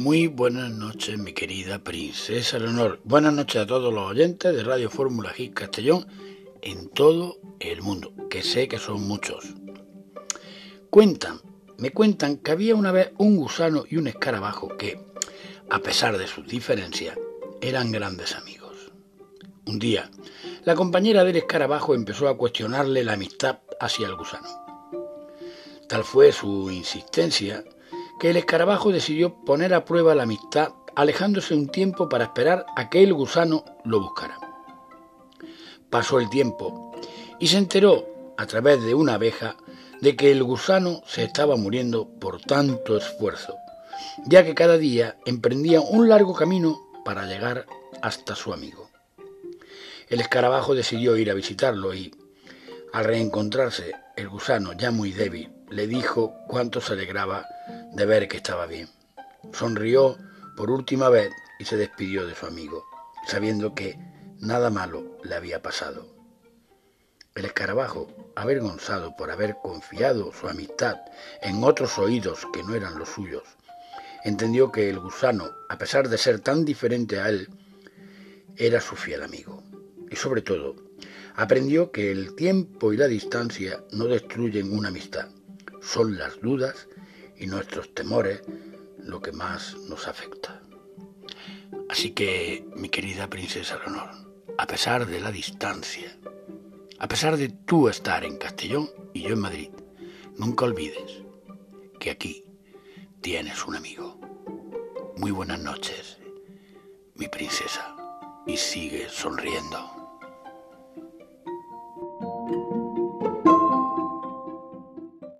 Muy buenas noches, mi querida princesa Leonor. Buenas noches a todos los oyentes de Radio Fórmula Hit Castellón en todo el mundo, que sé que son muchos. Cuentan, me cuentan que había una vez un gusano y un escarabajo que, a pesar de sus diferencias, eran grandes amigos. Un día, la compañera del escarabajo empezó a cuestionarle la amistad hacia el gusano. Tal fue su insistencia que el escarabajo decidió poner a prueba la amistad alejándose un tiempo para esperar a que el gusano lo buscara. Pasó el tiempo y se enteró, a través de una abeja, de que el gusano se estaba muriendo por tanto esfuerzo, ya que cada día emprendía un largo camino para llegar hasta su amigo. El escarabajo decidió ir a visitarlo y, al reencontrarse el gusano ya muy débil, le dijo cuánto se alegraba de ver que estaba bien. Sonrió por última vez y se despidió de su amigo, sabiendo que nada malo le había pasado. El escarabajo, avergonzado por haber confiado su amistad en otros oídos que no eran los suyos, entendió que el gusano, a pesar de ser tan diferente a él, era su fiel amigo. Y sobre todo, aprendió que el tiempo y la distancia no destruyen una amistad, son las dudas y nuestros temores lo que más nos afecta. Así que, mi querida princesa Leonor, a pesar de la distancia, a pesar de tú estar en Castellón y yo en Madrid, nunca olvides que aquí tienes un amigo. Muy buenas noches, mi princesa, y sigue sonriendo.